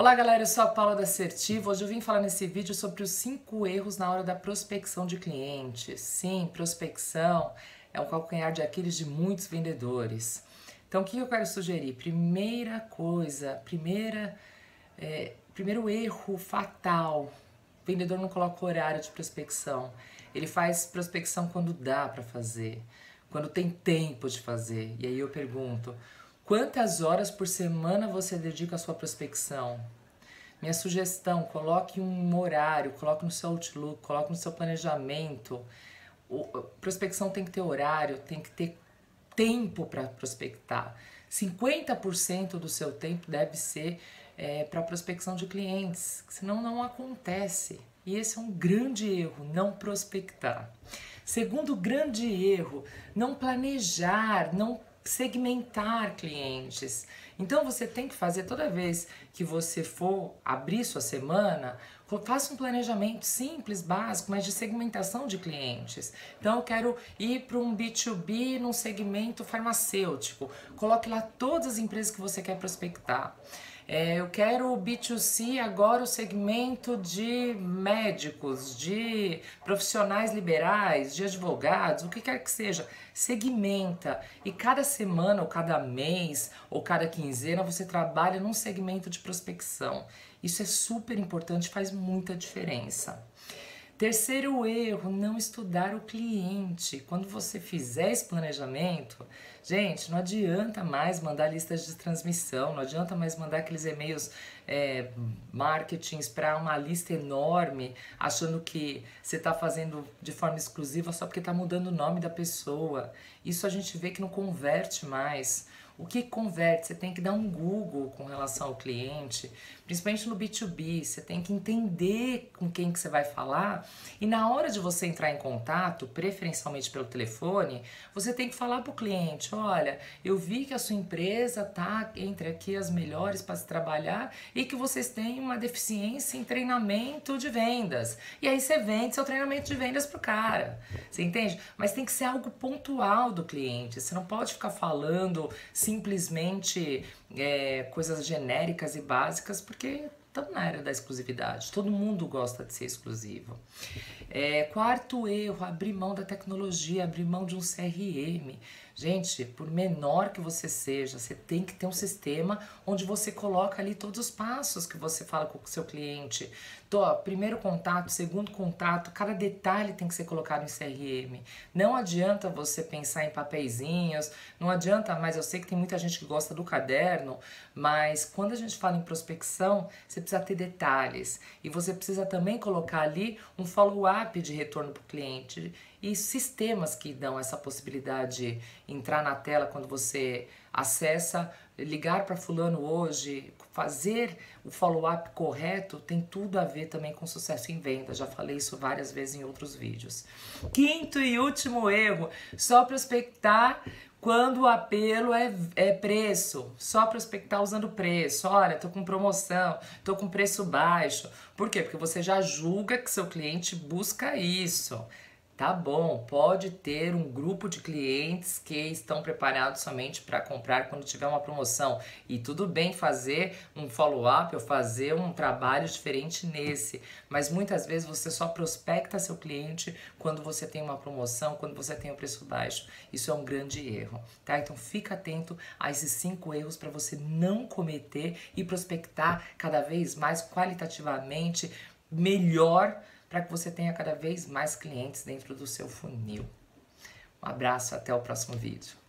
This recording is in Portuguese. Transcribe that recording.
Olá galera, eu sou a Paula da Assertivo. Hoje eu vim falar nesse vídeo sobre os 5 erros na hora da prospecção de clientes. Sim, prospecção é um calcanhar de Aquiles de muitos vendedores. Então o que eu quero sugerir? Primeira coisa, primeira, é, primeiro erro fatal. O vendedor não coloca horário de prospecção. Ele faz prospecção quando dá para fazer, quando tem tempo de fazer. E aí eu pergunto, Quantas horas por semana você dedica à sua prospecção? Minha sugestão, coloque um horário, coloque no seu Outlook, coloque no seu planejamento. O, prospecção tem que ter horário, tem que ter tempo para prospectar. 50% do seu tempo deve ser é, para prospecção de clientes, senão não acontece. E esse é um grande erro, não prospectar. Segundo grande erro, não planejar, não segmentar clientes. Então você tem que fazer toda vez que você for abrir sua semana, faça um planejamento simples, básico, mas de segmentação de clientes. Então eu quero ir para um B2B num segmento farmacêutico. Coloque lá todas as empresas que você quer prospectar. É, eu quero o B2C agora, o segmento de médicos, de profissionais liberais, de advogados, o que quer que seja. Segmenta. E cada semana, ou cada mês, ou cada quinzena, você trabalha num segmento de prospecção. Isso é super importante, faz muita diferença. Terceiro erro, não estudar o cliente. Quando você fizer esse planejamento, gente, não adianta mais mandar listas de transmissão, não adianta mais mandar aqueles e-mails é, para uma lista enorme, achando que você está fazendo de forma exclusiva só porque está mudando o nome da pessoa. Isso a gente vê que não converte mais. O que converte? Você tem que dar um Google com relação ao cliente, principalmente no B2B. Você tem que entender com quem que você vai falar e na hora de você entrar em contato, preferencialmente pelo telefone, você tem que falar para o cliente: olha, eu vi que a sua empresa tá entre aqui as melhores para se trabalhar e que vocês têm uma deficiência em treinamento de vendas. E aí você vende seu treinamento de vendas pro cara. Você entende? Mas tem que ser algo pontual do cliente. Você não pode ficar falando simplesmente é, coisas genéricas e básicas, porque estamos na era da exclusividade. Todo mundo gosta de ser exclusivo. É, quarto erro, abrir mão da tecnologia, abrir mão de um CRM. Gente, por menor que você seja, você tem que ter um sistema onde você coloca ali todos os passos que você fala com o seu cliente. Então, primeiro contato, segundo contato, cada detalhe tem que ser colocado em CRM. Não adianta você pensar em papeizinhos, não adianta, mas eu sei que tem muita gente que gosta do caderno, mas quando a gente fala em prospecção, você precisa ter detalhes e você precisa também colocar ali um follow-up de retorno para o cliente e sistemas que dão essa possibilidade de entrar na tela quando você acessa, ligar para fulano hoje, fazer o follow-up correto tem tudo a ver também com sucesso em venda. Já falei isso várias vezes em outros vídeos. Quinto e último erro, só prospectar quando o apelo é, é preço, só prospectar usando preço. Olha, tô com promoção, tô com preço baixo. Por quê? Porque você já julga que seu cliente busca isso. Tá bom, pode ter um grupo de clientes que estão preparados somente para comprar quando tiver uma promoção. E tudo bem fazer um follow-up ou fazer um trabalho diferente nesse. Mas muitas vezes você só prospecta seu cliente quando você tem uma promoção, quando você tem um preço baixo. Isso é um grande erro, tá? Então fica atento a esses cinco erros para você não cometer e prospectar cada vez mais qualitativamente melhor para que você tenha cada vez mais clientes dentro do seu funil. Um abraço, até o próximo vídeo.